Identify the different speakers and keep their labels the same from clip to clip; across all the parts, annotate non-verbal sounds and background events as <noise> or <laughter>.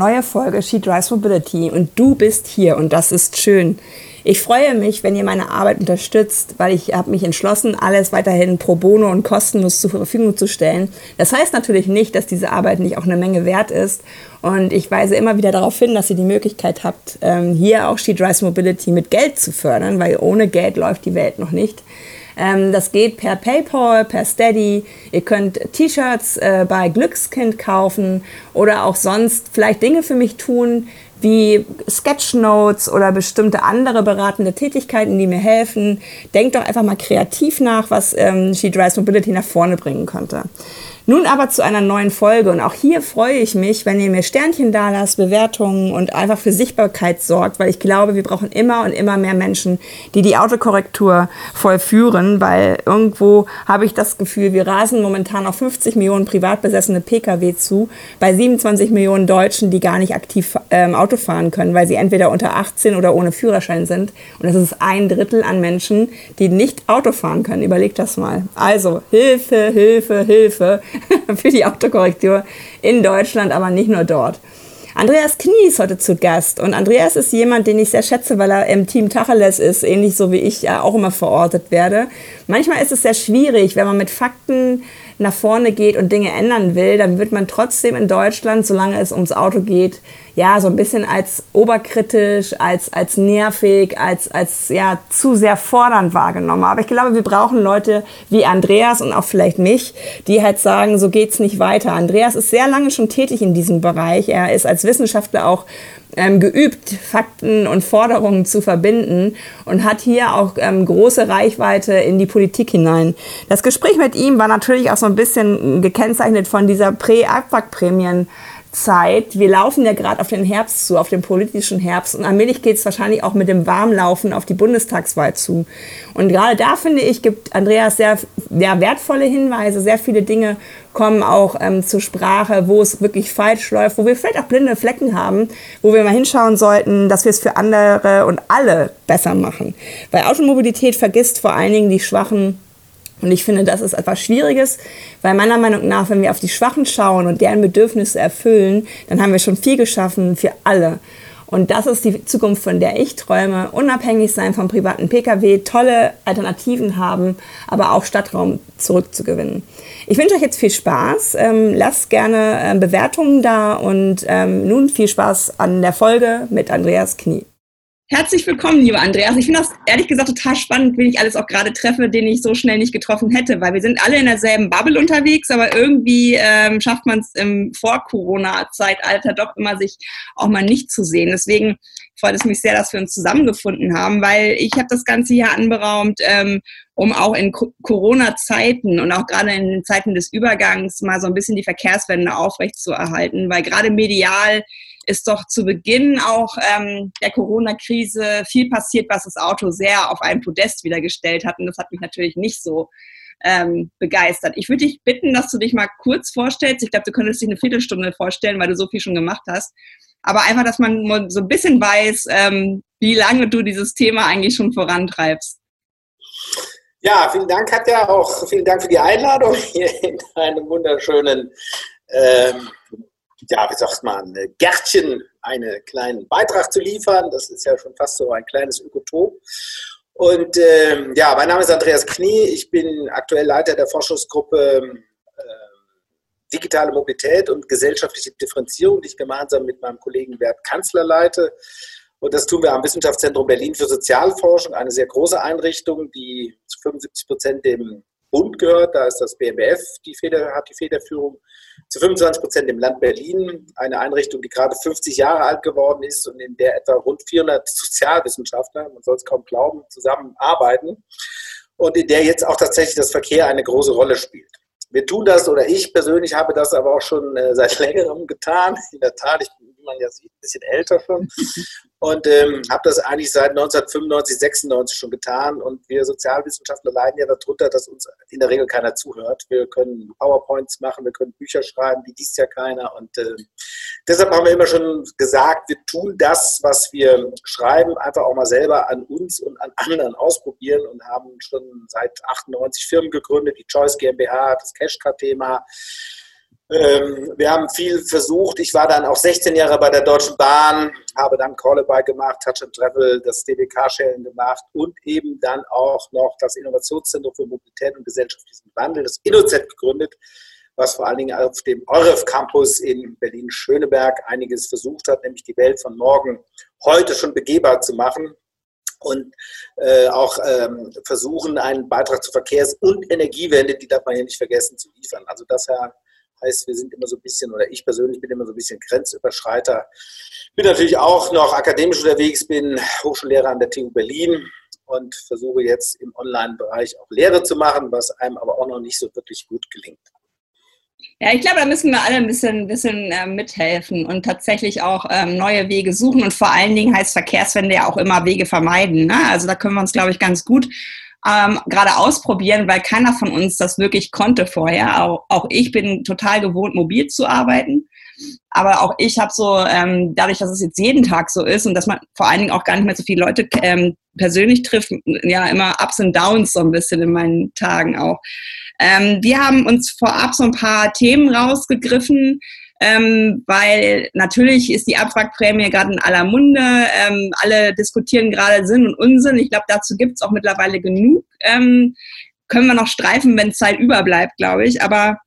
Speaker 1: neue Folge She Drives Mobility und du bist hier und das ist schön. Ich freue mich, wenn ihr meine Arbeit unterstützt, weil ich habe mich entschlossen, alles weiterhin pro bono und kostenlos zur Verfügung zu stellen. Das heißt natürlich nicht, dass diese Arbeit nicht auch eine Menge wert ist. Und ich weise immer wieder darauf hin, dass ihr die Möglichkeit habt, ähm, hier auch She Drives Mobility mit Geld zu fördern, weil ohne Geld läuft die Welt noch nicht. Ähm, das geht per PayPal, per Steady. Ihr könnt T-Shirts äh, bei Glückskind kaufen oder auch sonst vielleicht Dinge für mich tun, wie Sketchnotes oder bestimmte andere beratende Tätigkeiten, die mir helfen. Denkt doch einfach mal kreativ nach, was ähm, She Drives Mobility nach vorne bringen könnte. Nun aber zu einer neuen Folge und auch hier freue ich mich, wenn ihr mir Sternchen da lasst, Bewertungen und einfach für Sichtbarkeit sorgt, weil ich glaube, wir brauchen immer und immer mehr Menschen, die die Autokorrektur vollführen, weil irgendwo habe ich das Gefühl, wir rasen momentan auf 50 Millionen privat besessene Pkw zu, bei 27 Millionen Deutschen, die gar nicht aktiv ähm, Auto fahren können, weil sie entweder unter 18 oder ohne Führerschein sind. Und das ist ein Drittel an Menschen, die nicht Auto fahren können. Überlegt das mal. Also Hilfe, Hilfe, Hilfe. <laughs> für die Autokorrektur in Deutschland, aber nicht nur dort. Andreas Knie ist heute zu Gast und Andreas ist jemand, den ich sehr schätze, weil er im Team Tacheles ist, ähnlich so wie ich auch immer verortet werde. Manchmal ist es sehr schwierig, wenn man mit Fakten nach vorne geht und Dinge ändern will, dann wird man trotzdem in Deutschland, solange es ums Auto geht, ja, so ein bisschen als oberkritisch, als, als nervig, als, als, ja, zu sehr fordernd wahrgenommen. Aber ich glaube, wir brauchen Leute wie Andreas und auch vielleicht mich, die halt sagen, so geht's nicht weiter. Andreas ist sehr lange schon tätig in diesem Bereich. Er ist als Wissenschaftler auch ähm, geübt, Fakten und Forderungen zu verbinden und hat hier auch ähm, große Reichweite in die Politik hinein. Das Gespräch mit ihm war natürlich auch so ein bisschen gekennzeichnet von dieser Prä-Abwrackprämien. Zeit. Wir laufen ja gerade auf den Herbst zu, auf den politischen Herbst. Und allmählich geht es wahrscheinlich auch mit dem Warmlaufen auf die Bundestagswahl zu. Und gerade da finde ich, gibt Andreas sehr, sehr wertvolle Hinweise. Sehr viele Dinge kommen auch ähm, zur Sprache, wo es wirklich falsch läuft, wo wir vielleicht auch blinde Flecken haben, wo wir mal hinschauen sollten, dass wir es für andere und alle besser machen. Weil Automobilität vergisst vor allen Dingen die Schwachen und ich finde, das ist etwas Schwieriges, weil meiner Meinung nach, wenn wir auf die Schwachen schauen und deren Bedürfnisse erfüllen, dann haben wir schon viel geschaffen für alle. Und das ist die Zukunft, von der ich träume. Unabhängig sein vom privaten Pkw, tolle Alternativen haben, aber auch Stadtraum zurückzugewinnen. Ich wünsche euch jetzt viel Spaß. Ähm, lasst gerne äh, Bewertungen da und ähm, nun viel Spaß an der Folge mit Andreas Knie. Herzlich willkommen, lieber Andreas. Ich finde das ehrlich gesagt total spannend, wen ich alles auch gerade treffe, den ich so schnell nicht getroffen hätte, weil wir sind alle in derselben Bubble unterwegs, aber irgendwie ähm, schafft man es im Vor-Corona-Zeitalter doch immer, sich auch mal nicht zu sehen. Deswegen freut es mich sehr, dass wir uns zusammengefunden haben, weil ich habe das Ganze hier anberaumt, ähm, um auch in Corona-Zeiten und auch gerade in Zeiten des Übergangs mal so ein bisschen die Verkehrswende aufrechtzuerhalten, weil gerade medial ist doch zu Beginn auch ähm, der Corona-Krise viel passiert, was das Auto sehr auf ein Podest wiedergestellt hat. Und das hat mich natürlich nicht so ähm, begeistert. Ich würde dich bitten, dass du dich mal kurz vorstellst. Ich glaube, du könntest dich eine Viertelstunde vorstellen, weil du so viel schon gemacht hast. Aber einfach, dass man so ein bisschen weiß, ähm, wie lange du dieses Thema eigentlich schon vorantreibst.
Speaker 2: Ja, vielen Dank, Katja. Auch vielen Dank für die Einladung hier in einem wunderschönen ähm, ja, wie sagt man, Gärtchen einen kleinen Beitrag zu liefern. Das ist ja schon fast so ein kleines Ökotop. Und ähm, ja, mein Name ist Andreas Knie. Ich bin aktuell Leiter der Forschungsgruppe äh, Digitale Mobilität und gesellschaftliche Differenzierung, die ich gemeinsam mit meinem Kollegen Bert Kanzler leite. Und das tun wir am Wissenschaftszentrum Berlin für Sozialforschung, eine sehr große Einrichtung, die zu 75 Prozent dem Bund gehört. Da ist das BMBF, die Feder, hat die Federführung zu 25 Prozent im Land Berlin, eine Einrichtung, die gerade 50 Jahre alt geworden ist und in der etwa rund 400 Sozialwissenschaftler, man soll es kaum glauben, zusammenarbeiten und in der jetzt auch tatsächlich das Verkehr eine große Rolle spielt. Wir tun das, oder ich persönlich habe das aber auch schon äh, seit <laughs> längerem getan. In der Tat, ich bin, wie man ja sieht, ein bisschen älter schon <laughs> und ähm, habe das eigentlich seit 1995, 96 schon getan. Und wir Sozialwissenschaftler leiden ja darunter, dass uns in der Regel keiner zuhört. Wir können PowerPoints machen, wir können Bücher schreiben, die liest ja keiner. Und äh, deshalb haben wir immer schon gesagt, wir tun das, was wir schreiben, einfach auch mal selber an uns und an anderen ausprobieren und haben schon seit 98 Firmen gegründet, die Choice GmbH, das Cashcard-Thema Ähm, wir haben viel versucht. Ich war dann auch 16 Jahre bei der Deutschen Bahn, habe dann Callabye gemacht, Touch and Travel, das DB Carsharing gemacht und eben dann auch noch das Innovationszentrum für Mobilität und gesellschaftlichen Wandel, das InnoZ gegründet, was vor allen Dingen auf dem EUREF Campus in Berlin-Schöneberg einiges versucht hat, nämlich die Welt von morgen heute schon begehbar zu machen und äh, auch ähm, versuchen, einen Beitrag zur Verkehrs- und Energiewende, die darf man hier nicht vergessen, zu liefern. Also das heißt, wir sind immer so ein bisschen, oder ich persönlich bin immer so ein bisschen Grenzüberschreiter. Bin natürlich auch noch akademisch unterwegs, bin Hochschullehrer an der TU Berlin und versuche jetzt im Online-Bereich auch Lehre zu machen, was einem aber auch noch nicht so wirklich gut gelingt.
Speaker 1: Ja, ich glaube, da müssen wir alle ein bisschen, bisschen äh, mithelfen und tatsächlich auch ähm, neue Wege suchen. Und vor allen Dingen heißt Verkehrswende ja auch immer Wege vermeiden. Ne? Also da können wir uns, glaube ich, ganz gut ähm, gerade ausprobieren, weil keiner von uns das wirklich konnte vorher. Auch, auch ich bin total gewohnt, mobil zu arbeiten. Aber auch ich habe so, ähm, dadurch, dass es jetzt jeden Tag so ist und dass man vor allen Dingen auch gar nicht mehr so viele Leute ähm, persönlich trifft, ja immer Ups und Downs so ein bisschen in meinen Tagen auch. Ähm, wir haben uns vorab so ein paar Themen rausgegriffen, ähm, weil natürlich ist die Abwrackprämie gerade in aller Munde. Ähm, alle diskutieren gerade Sinn und Unsinn. Ich glaube, dazu gibt es auch mittlerweile genug. Ähm, können wir noch streifen, wenn Zeit überbleibt, glaube ich. Aber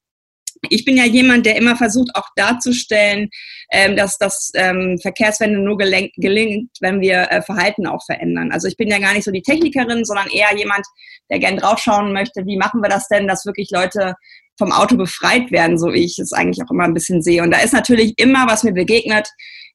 Speaker 1: ich bin ja jemand, der immer versucht, auch darzustellen, ähm, dass das ähm, Verkehrswende nur gelingt, wenn wir äh, Verhalten auch verändern. Also ich bin ja gar nicht so die Technikerin, sondern eher jemand, der gern draufschauen möchte, wie machen wir das denn, dass wirklich Leute vom Auto befreit werden, so wie ich es eigentlich auch immer ein bisschen sehe. Und da ist natürlich immer, was mir begegnet,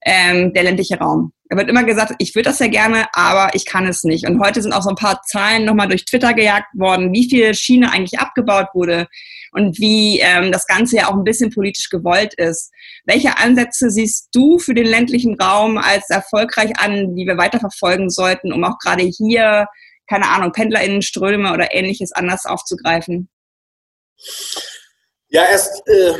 Speaker 1: ähm, der ländliche Raum. Da wird immer gesagt, ich würde das ja gerne, aber ich kann es nicht. Und heute sind auch so ein paar Zahlen nochmal durch Twitter gejagt worden, wie viel Schiene eigentlich abgebaut wurde und wie ähm, das Ganze ja auch ein bisschen politisch gewollt ist. Welche Ansätze siehst du für den ländlichen Raum als erfolgreich an, die wir weiterverfolgen sollten, um auch gerade hier, keine Ahnung, PendlerInnenströme oder ähnliches anders aufzugreifen?
Speaker 2: Ja, erst, äh,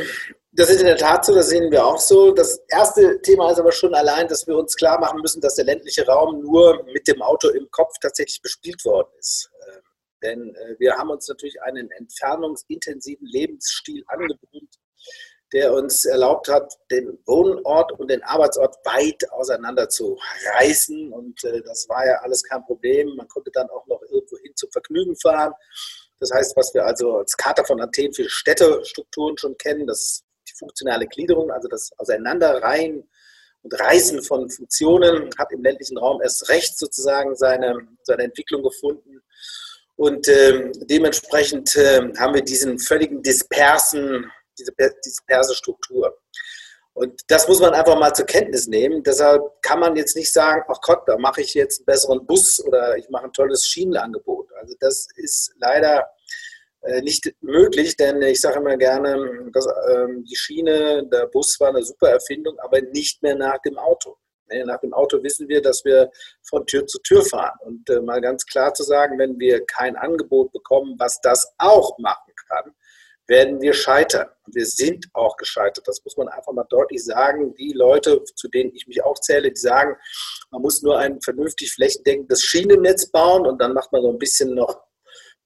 Speaker 2: das ist in der Tat so, das sehen wir auch so. Das erste Thema ist aber schon allein, dass wir uns klar machen müssen, dass der ländliche Raum nur mit dem Auto im Kopf tatsächlich bespielt worden ist. Äh, denn äh, wir haben uns natürlich einen entfernungsintensiven Lebensstil angewöhnt, der uns erlaubt hat, den Wohnort und den Arbeitsort weit auseinander zu reißen. Und äh, das war ja alles kein Problem. Man konnte dann auch noch irgendwo hin zum Vergnügen fahren. Das heißt, was wir also als Charta von Athen für Städtestrukturen schon kennen, das die funktionale Gliederung, also das Auseinanderreihen und Reißen von Funktionen, hat im ländlichen Raum erst recht sozusagen seine, seine Entwicklung gefunden. Und äh, dementsprechend äh, haben wir diesen völligen dispersen, diese disperse Struktur. Und das muss man einfach mal zur Kenntnis nehmen. Deshalb kann man jetzt nicht sagen, ach Gott, da mache ich jetzt einen besseren Bus oder ich mache ein tolles Schienenangebot. Also das ist leider äh, nicht möglich, denn ich sage immer gerne, dass, ähm, die Schiene, der Bus war eine super Erfindung, aber nicht mehr nach dem Auto. Nach dem Auto wissen wir, dass wir von Tür zu Tür fahren. Und äh, mal ganz klar zu sagen, wenn wir kein Angebot bekommen, was das auch machen kann, werden wir scheitern. Und wir sind auch gescheitert. Das muss man einfach mal deutlich sagen. Die Leute, zu denen ich mich auch zähle, die sagen, man muss nur ein vernünftig flächendeckendes Schienennetz bauen und dann macht man so ein bisschen noch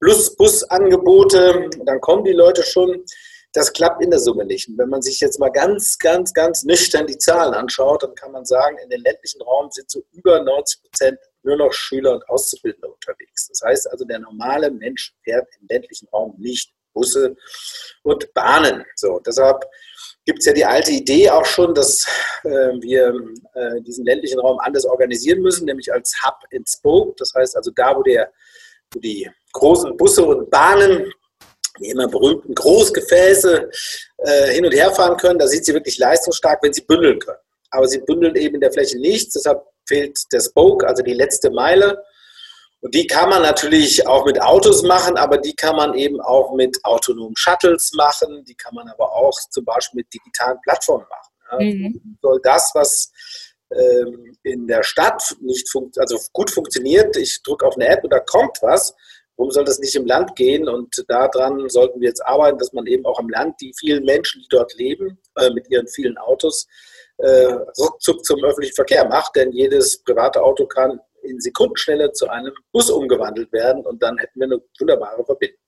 Speaker 2: Plus-Bus-Angebote. Dann kommen die Leute schon. Das klappt in der Summe nicht. Und wenn man sich jetzt mal ganz, ganz, ganz nüchtern die Zahlen anschaut, dann kann man sagen, in den ländlichen Raum sind so über 90 Prozent nur noch Schüler und Auszubildende unterwegs. Das heißt also, der normale Mensch fährt im ländlichen Raum nicht Busse und Bahnen. So, deshalb gibt es ja die alte Idee auch schon, dass äh, wir äh, diesen ländlichen Raum anders organisieren müssen, nämlich als Hub and Spoke. Das heißt also da, wo, der, wo die großen Busse und Bahnen, die immer berühmten Großgefäße äh, hin und her fahren können, da sind sie wirklich leistungsstark, wenn sie bündeln können. Aber sie bündeln eben in der Fläche nichts, deshalb fehlt der Spoke, also die letzte Meile. Und die kann man natürlich auch mit Autos machen, aber die kann man eben auch mit autonomen Shuttles machen. Die kann man aber auch zum Beispiel mit digitalen Plattformen machen. Mhm. Soll das, was ähm, in der Stadt nicht funkt, also gut funktioniert, ich drücke auf eine App und da kommt was, warum soll das nicht im Land gehen? Und daran sollten wir jetzt arbeiten, dass man eben auch im Land die vielen Menschen, die dort leben, äh, mit ihren vielen Autos, äh, ruckzuck zum öffentlichen Verkehr macht. Denn jedes private Auto kann in Sekundenschnelle zu einem Bus umgewandelt werden und dann hätten wir eine wunderbare Verbindung.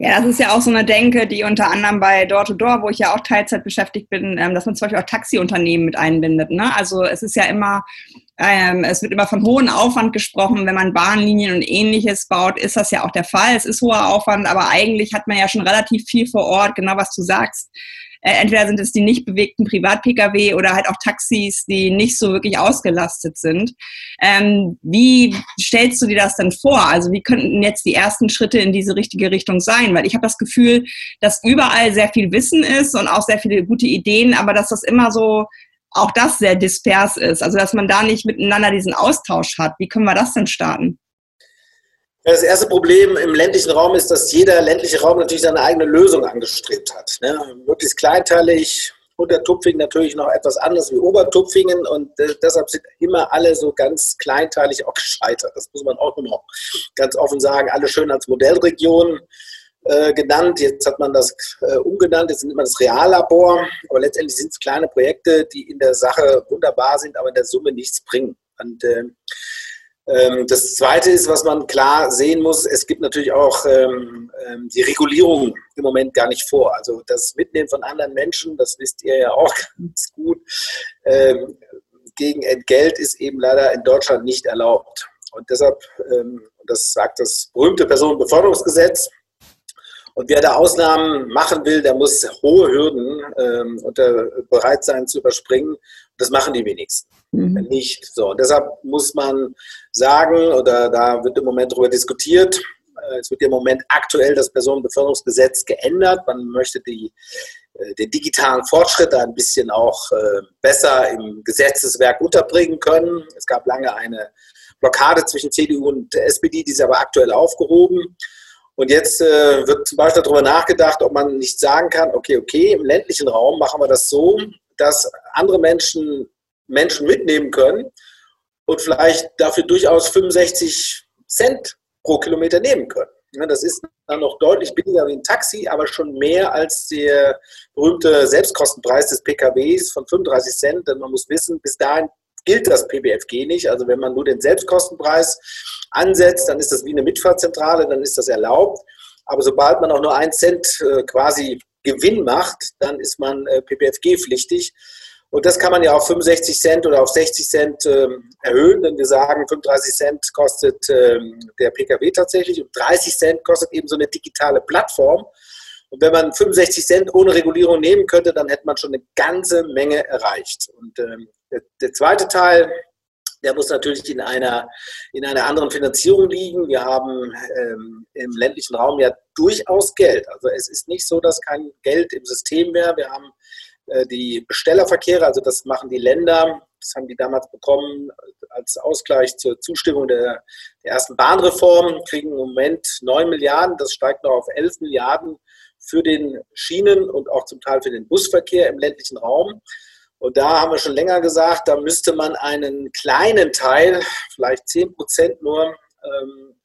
Speaker 1: Ja, das ist ja auch so eine Denke, die unter anderem bei Door to Door, wo ich ja auch Teilzeit beschäftigt bin, ähm, dass man zum Beispiel auch Taxiunternehmen mit einbindet. Ne? Also es ist ja immer, ähm, es wird immer von hohem Aufwand gesprochen. Wenn man Bahnlinien und ähnliches baut, ist das ja auch der Fall. Es ist hoher Aufwand, aber eigentlich hat man ja schon relativ viel vor Ort, genau was du sagst. Äh, entweder sind es die nicht bewegten Privat-Pkw oder halt auch Taxis, die nicht so wirklich ausgelastet sind. Ähm, wie stellst du dir das denn vor? Also wie könnten jetzt die ersten Schritte in diese richtige Richtung sein? Weil ich habe das Gefühl, dass überall sehr viel Wissen ist und auch sehr viele gute Ideen, aber dass das immer so auch das sehr dispers ist. Also dass man da nicht miteinander diesen Austausch hat. Wie können wir das denn starten?
Speaker 2: Das erste Problem im ländlichen Raum ist, dass jeder ländliche Raum natürlich seine eigene Lösung angestrebt hat. Ne? Möglichst kleinteilig, Untertupfingen natürlich noch etwas anders wie Obertupfingen und äh, deshalb sind immer alle so ganz kleinteilig auch gescheitert. Das muss man auch noch ganz offen sagen. Alle schön als Modellregion äh, genannt. Jetzt hat man das äh, umgenannt, jetzt nennt man das Reallabor. Aber letztendlich sind es kleine Projekte, die in der Sache wunderbar sind, aber in der Summe nichts bringen. Und äh, das Zweite ist, was man klar sehen muss, es gibt natürlich auch ähm, ähm, die Regulierung im Moment gar nicht vor. Also das Mitnehmen von anderen Menschen, das wisst ihr ja auch <laughs> ganz gut, ähm, gegen Entgelt ist eben leider in Deutschland nicht erlaubt. Und deshalb, ähm, das sagt das berühmte Personenbeförderungsgesetz, und wer da Ausnahmen machen will, der muss hohe Hürden ähm, unter, bereit sein zu überspringen. Das machen die wenigsten mhm. nicht. So, und deshalb muss man sagen, oder da wird im Moment darüber diskutiert, äh, es wird im Moment aktuell das Personenbeförderungsgesetz geändert. Man möchte die, äh, den digitalen Fortschritt ein bisschen auch äh, besser im Gesetzeswerk unterbringen können. Es gab lange eine Blockade zwischen CDU und SPD, die ist aber aktuell aufgehoben. Und jetzt wird zum Beispiel darüber nachgedacht, ob man nicht sagen kann, okay, okay, im ländlichen Raum machen wir das so, dass andere Menschen Menschen mitnehmen können und vielleicht dafür durchaus 65 Cent pro Kilometer nehmen können. Das ist dann noch deutlich billiger wie ein Taxi, aber schon mehr als der berühmte Selbstkostenpreis des PKWs von 35 Cent. Denn man muss wissen, bis dahin gilt das PBFG nicht. Also wenn man nur den Selbstkostenpreis ansetzt, dann ist das wie eine Mitfahrzentrale, dann ist das erlaubt. Aber sobald man auch nur einen Cent äh, quasi Gewinn macht, dann ist man äh, PPFG-pflichtig. Und das kann man ja auf 65 Cent oder auf 60 Cent ähm, erhöhen, denn wir sagen, 35 Cent kostet ähm, der Pkw tatsächlich und 30 Cent kostet eben so eine digitale Plattform. Und wenn man 65 Cent ohne Regulierung nehmen könnte, dann hätte man schon eine ganze Menge erreicht. Und ähm, der, der zweite Teil, der muss natürlich in einer, in einer anderen Finanzierung liegen. Wir haben ähm, im ländlichen Raum ja durchaus Geld. Also es ist nicht so, dass kein Geld im System wäre. Wir haben die Bestellerverkehre, also das machen die Länder, das haben die damals bekommen als Ausgleich zur Zustimmung der, der ersten Bahnreform, kriegen im Moment 9 Milliarden, das steigt noch auf 11 Milliarden für den Schienen- und auch zum Teil für den Busverkehr im ländlichen Raum. Und da haben wir schon länger gesagt, da müsste man einen kleinen Teil, vielleicht 10 Prozent nur, ähm, äh,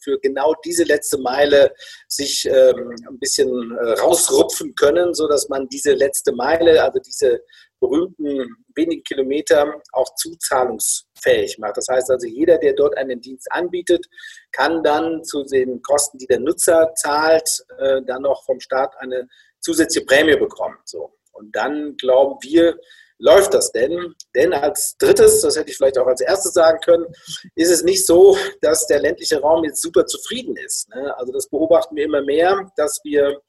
Speaker 2: für genau diese letzte Meile sich ähm, ein bisschen äh, rausrupfen können, sodass man diese letzte Meile, also diese berühmten wenigen Kilometer, auch zuzahlungsfähig macht. Das heißt also, jeder, der dort einen Dienst anbietet, kann dann zu den Kosten, die der Nutzer zahlt, äh, dann noch vom Staat eine zusätzliche Prämie bekommen. So. Und dann glauben wir, läuft das denn? Denn als drittes, das hätte ich vielleicht auch als erstes sagen können, ist es nicht so, dass der ländliche Raum jetzt super zufrieden ist. Ne? Also das beobachten wir immer mehr, dass wir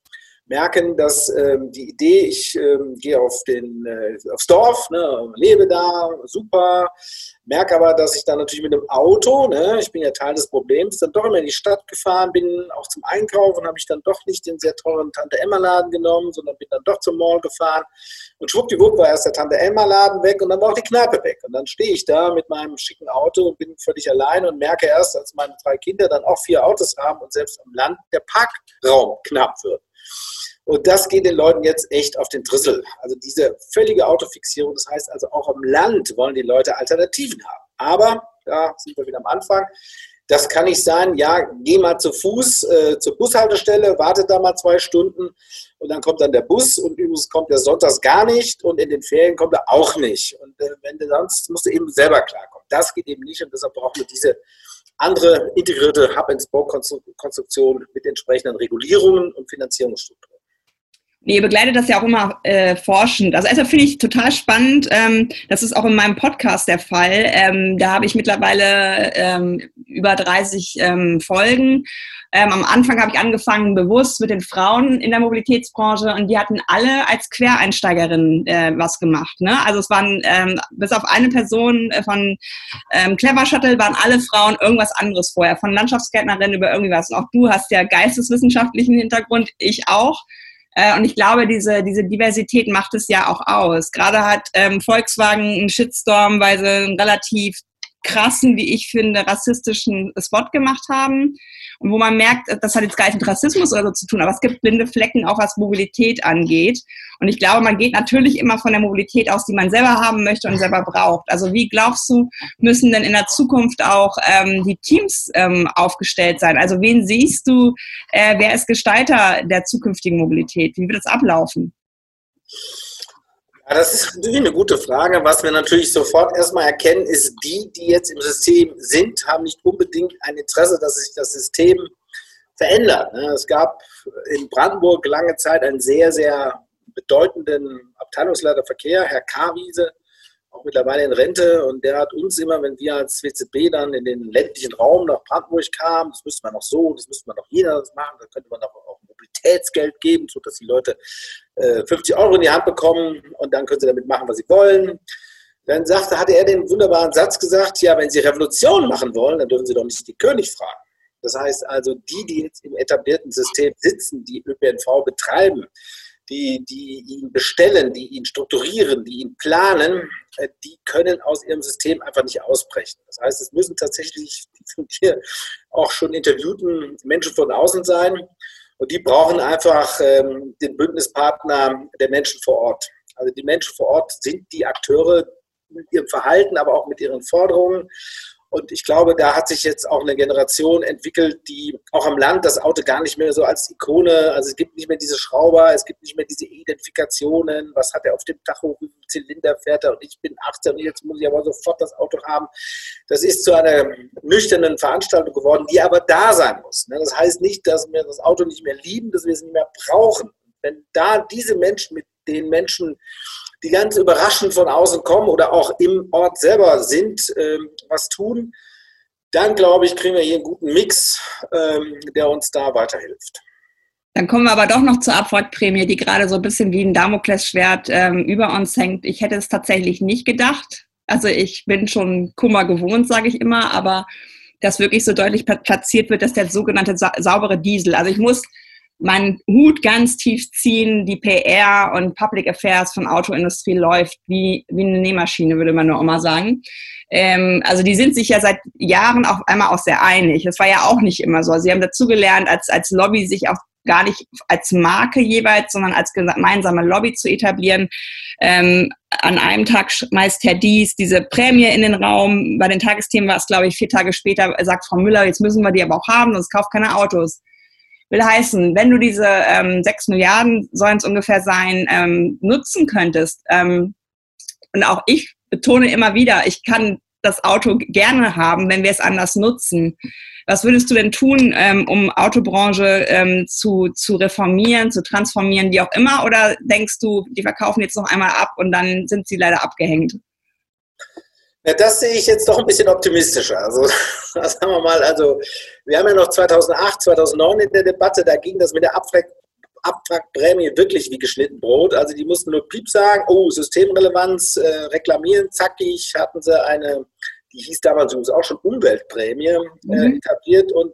Speaker 2: merken, dass ähm, die Idee, ich ähm, gehe auf den, äh, aufs Dorf, ne, lebe da, super, merke aber, dass ich dann natürlich mit dem Auto, ne, ich bin ja Teil des Problems, dann doch immer in die Stadt gefahren bin, auch zum Einkaufen, habe ich dann doch nicht den sehr teuren Tante-Emma-Laden genommen, sondern bin dann doch zum Mall gefahren. Und schwuppdiwupp war erst der Tante-Emma-Laden weg und dann war auch die Kneipe weg. Und dann stehe ich da mit meinem schicken Auto und bin völlig allein und merke erst, als meine drei Kinder dann auch vier Autos haben und selbst am Land der Parkraum knapp wird. Und das geht den Leuten jetzt echt auf den Trissel. Also diese völlige Autofixierung, das heißt also auch am Land wollen die Leute Alternativen haben. Aber, da sind wir wieder am Anfang, das kann nicht sein, ja, geh mal zu Fuß äh, zur Bushaltestelle, wartet da mal zwei Stunden und dann kommt dann der Bus und übrigens kommt der sonntags gar nicht und in den Ferien kommt er auch nicht. Und äh, wenn du sonst musst du eben selber klarkommen. Das geht eben nicht und deshalb brauchen wir diese andere integrierte Hub-and-Spoke-Konstruktion mit entsprechenden Regulierungen und Finanzierungsstrukturen.
Speaker 1: Ihr begleitet das ja auch immer äh, forschend. Also erstmal finde ich total spannend. Ähm, das ist auch in meinem Podcast der Fall. Ähm, da habe ich mittlerweile ähm, über 30 ähm, Folgen. Ähm, am Anfang habe ich angefangen bewusst mit den Frauen in der Mobilitätsbranche und die hatten alle als Quereinsteigerinnen äh, was gemacht. Ne? Also es waren ähm, bis auf eine Person äh, von Clever Shuttle waren alle Frauen irgendwas anderes vorher. Von Landschaftsgärtnerin über irgendwie was. Und auch du hast ja geisteswissenschaftlichen Hintergrund, ich auch. Äh, und ich glaube, diese, diese Diversität macht es ja auch aus. Gerade hat ähm, Volkswagen einen Shitstorm, weil sie einen relativ krassen, wie ich finde, rassistischen Spot gemacht haben. Und wo man merkt, das hat jetzt gar nicht mit Rassismus oder so zu tun, aber es gibt blinde Flecken auch was Mobilität angeht. Und ich glaube, man geht natürlich immer von der Mobilität aus, die man selber haben möchte und selber braucht. Also wie glaubst du, müssen denn in der Zukunft auch ähm, die Teams ähm, aufgestellt sein? Also wen siehst du, äh, wer ist Gestalter der zukünftigen Mobilität? Wie wird es ablaufen?
Speaker 2: Ja, das ist natürlich eine gute Frage. Was wir natürlich sofort erstmal erkennen, ist, die, die jetzt im System sind, haben nicht unbedingt ein Interesse, dass sich das System verändert. Ne? Es gab in Brandenburg lange Zeit einen sehr, sehr bedeutenden Abteilungsleiter Verkehr, Herr Karwiese, auch mittlerweile in Rente. Und der hat uns immer, wenn wir als WCB dann in den ländlichen Raum nach Brandenburg kamen, das müsste man noch so, das müsste man noch jeder machen, da könnte man auch Mobilitätsgeld geben, sodass die Leute 50 äh, Euro in die Hand bekommen und dann können sie damit machen, was sie wollen. Dann sagte, hatte er den wunderbaren Satz gesagt, ja, wenn Sie Revolution machen wollen, dann dürfen Sie doch nicht den König fragen. Das heißt also, die, die jetzt im etablierten System sitzen, die ÖPNV betreiben, die, die ihn bestellen, die ihn strukturieren, die ihn planen, äh, die können aus ihrem System einfach nicht ausbrechen. Das heißt, es müssen tatsächlich die von dir auch schon interviewten Menschen von außen sein, und die brauchen einfach ähm, den Bündnispartner der Menschen vor Ort. Also die Menschen vor Ort sind die Akteure mit ihrem Verhalten, aber auch mit ihren Forderungen. Und ich glaube, da hat sich jetzt auch eine Generation entwickelt, die auch am Land das Auto gar nicht mehr so als Ikone, also es gibt nicht mehr diese Schrauber, es gibt nicht mehr diese Identifikationen, was hat er auf dem Tacho, wie Zylinder fährt er und ich bin 18 und jetzt muss ich aber sofort das Auto haben. Das ist zu einer nüchternen Veranstaltung geworden, die aber da sein muss. Ne? Das heißt nicht, dass wir das Auto nicht mehr lieben, dass wir es nicht mehr brauchen. Wenn da diese Menschen mit den Menschen die ganz überraschend von außen kommen oder auch im Ort selber sind, ähm, was tun, dann glaube ich, kriegen wir hier einen guten Mix, ähm, der uns da weiterhilft.
Speaker 1: Dann kommen wir aber doch noch zur Abfahrtprämie, die gerade so ein bisschen wie ein Damoklesschwert ähm, über uns hängt. Ich hätte es tatsächlich nicht gedacht. Also ich bin schon Kummer gewohnt, sage ich immer, aber dass wirklich so deutlich platziert wird, dass der sogenannte sa saubere Diesel, also ich muss meinen Hut ganz tief ziehen. Die PR und Public Affairs von Autoindustrie läuft wie, wie eine Nähmaschine, würde man nur immer sagen. Ähm, also die sind sich ja seit Jahren auf einmal auch sehr einig. Das war ja auch nicht immer so. Sie haben dazugelernt, als, als Lobby sich auch gar nicht als Marke jeweils, sondern als gemeinsame Lobby zu etablieren. Ähm, an einem Tag schmeißt Herr Dies diese Prämie in den Raum. Bei den Tagesthemen war es, glaube ich, vier Tage später, sagt Frau Müller, jetzt müssen wir die aber auch haben, sonst kauft keine Autos. Will heißen, wenn du diese ähm, 6 Milliarden, sollen es ungefähr sein, ähm, nutzen könntest, ähm, und auch ich betone immer wieder, ich kann das Auto gerne haben, wenn wir es anders nutzen. Was würdest du denn tun, ähm, um Autobranche ähm, zu, zu reformieren, zu transformieren, wie auch immer? Oder denkst du, die verkaufen jetzt noch einmal ab und dann sind sie leider abgehängt?
Speaker 2: Ja, das sehe ich jetzt doch ein bisschen optimistischer. Also, <laughs> sagen wir mal, also, wir haben ja noch 2008, 2009 in der Debatte, da ging das mit der Abwrack, Abwrackprämie wirklich wie geschnitten Brot. Also, die mussten nur Piep sagen, oh, Systemrelevanz, äh, reklamieren, zackig, hatten sie eine, die hieß damals übrigens auch schon Umweltprämie, äh, mhm. etabliert und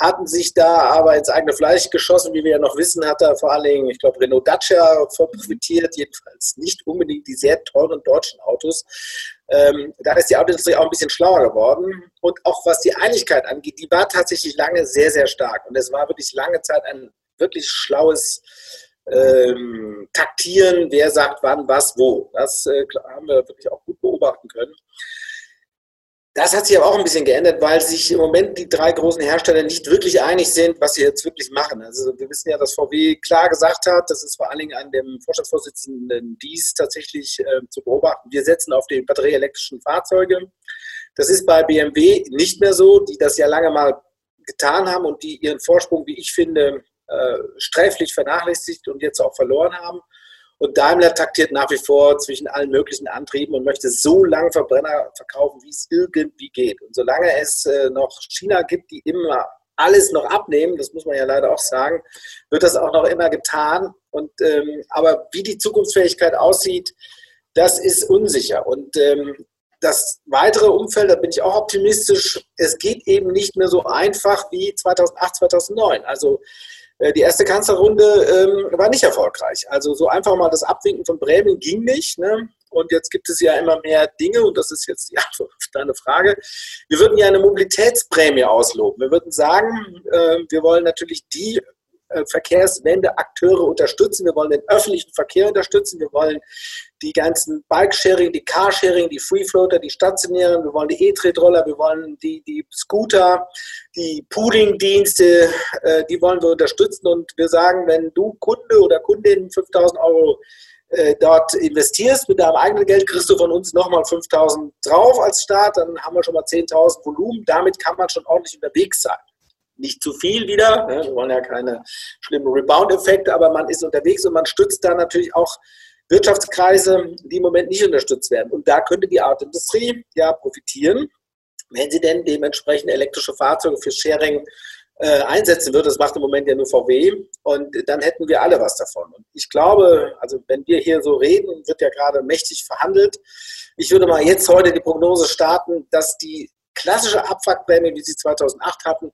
Speaker 2: hatten sich da aber ins eigene Fleisch geschossen. Wie wir ja noch wissen, hat da vor allen Dingen, ich glaube, Renault Dacia von profitiert, jedenfalls nicht unbedingt die sehr teuren deutschen Autos. Ähm, da ist die Autoindustrie auch ein bisschen schlauer geworden. Und auch was die Einigkeit angeht, die war tatsächlich lange sehr, sehr stark. Und es war wirklich lange Zeit ein wirklich schlaues ähm, Taktieren, wer sagt wann, was, wo. Das äh, haben wir wirklich auch gut beobachten können. Das hat sich aber auch ein bisschen geändert, weil sich im Moment die drei großen Hersteller nicht wirklich einig sind, was sie jetzt wirklich machen. Also wir wissen ja, dass VW klar gesagt hat, das ist vor allen Dingen an dem Vorstandsvorsitzenden dies tatsächlich äh, zu beobachten. Wir setzen auf die batterieelektrischen Fahrzeuge. Das ist bei BMW nicht mehr so, die das ja lange mal getan haben und die ihren Vorsprung, wie ich finde, äh, sträflich vernachlässigt und jetzt auch verloren haben. Und Daimler taktiert nach wie vor zwischen allen möglichen Antrieben und möchte so lange Verbrenner verkaufen, wie es irgendwie geht. Und solange es äh, noch China gibt, die immer alles noch abnehmen, das muss man ja leider auch sagen, wird das auch noch immer getan. Und, ähm, aber wie die Zukunftsfähigkeit aussieht, das ist unsicher. Und ähm, das weitere Umfeld, da bin ich auch optimistisch, es geht eben nicht mehr so einfach wie 2008, 2009. Also die erste Kanzlerrunde ähm, war nicht erfolgreich. Also so einfach mal das Abwinken von Bremen ging nicht. Ne? Und jetzt gibt es ja immer mehr Dinge, und das ist jetzt die <laughs> Antwort auf deine Frage. Wir würden ja eine Mobilitätsprämie ausloben. Wir würden sagen, äh, wir wollen natürlich die äh, Verkehrswende-Akteure unterstützen. Wir wollen den öffentlichen Verkehr unterstützen. Wir wollen die ganzen Bike-Sharing, die Car-Sharing, die Free-Floater, die stationären. Wir wollen die E-Tretroller. Wir wollen die, die Scooter, die Pooling-Dienste. Äh, die wollen wir unterstützen. Und wir sagen, wenn du Kunde oder Kundin 5000 Euro äh, dort investierst mit deinem eigenen Geld, kriegst du von uns nochmal 5000 drauf als Start. Dann haben wir schon mal 10.000 Volumen. Damit kann man schon ordentlich unterwegs sein nicht zu viel wieder. Ne? Wir wollen ja keine schlimmen Rebound-Effekte, aber man ist unterwegs und man stützt da natürlich auch Wirtschaftskreise, die im Moment nicht unterstützt werden. Und da könnte die Autoindustrie ja profitieren, wenn sie denn dementsprechend elektrische Fahrzeuge für Sharing äh, einsetzen würde. Das macht im Moment ja nur VW. Und dann hätten wir alle was davon. Und ich glaube, also wenn wir hier so reden, wird ja gerade mächtig verhandelt. Ich würde mal jetzt heute die Prognose starten, dass die klassische Abwrackprämie, wie sie 2008 hatten,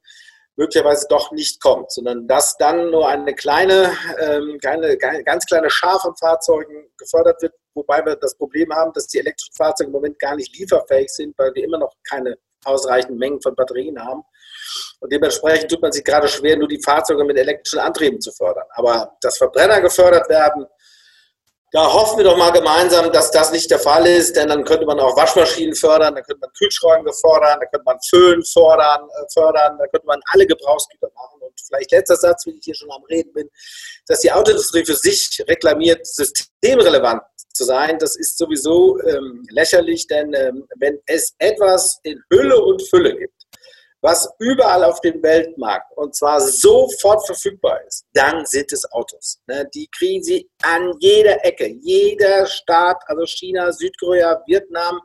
Speaker 2: möglicherweise doch nicht kommt, sondern dass dann nur eine kleine, ähm, kleine ganz kleine Schar von Fahrzeugen gefördert wird, wobei wir das Problem haben, dass die elektrischen Fahrzeuge im Moment gar nicht lieferfähig sind, weil wir immer noch keine ausreichenden Mengen von Batterien haben. Und dementsprechend tut man sich gerade schwer, nur die Fahrzeuge mit elektrischen Antrieben zu fördern. Aber dass Verbrenner gefördert werden, da hoffen wir doch mal gemeinsam, dass das nicht der Fall ist, denn dann könnte man auch Waschmaschinen fördern, dann könnte man Kühlschränke fördern, dann könnte man Föhn fördern, äh, fördern, da könnte man alle Gebrauchsgüter machen. Und vielleicht letzter Satz, wenn ich hier schon am Reden bin, dass die Autoindustrie für sich reklamiert, systemrelevant zu sein, das ist sowieso ähm, lächerlich, denn ähm, wenn es etwas in Hülle und Fülle gibt, was überall auf dem Weltmarkt und zwar sofort verfügbar ist, dann sind es Autos. Ne? Die kriegen sie an jeder Ecke. Jeder Staat, also China, Südkorea, Vietnam,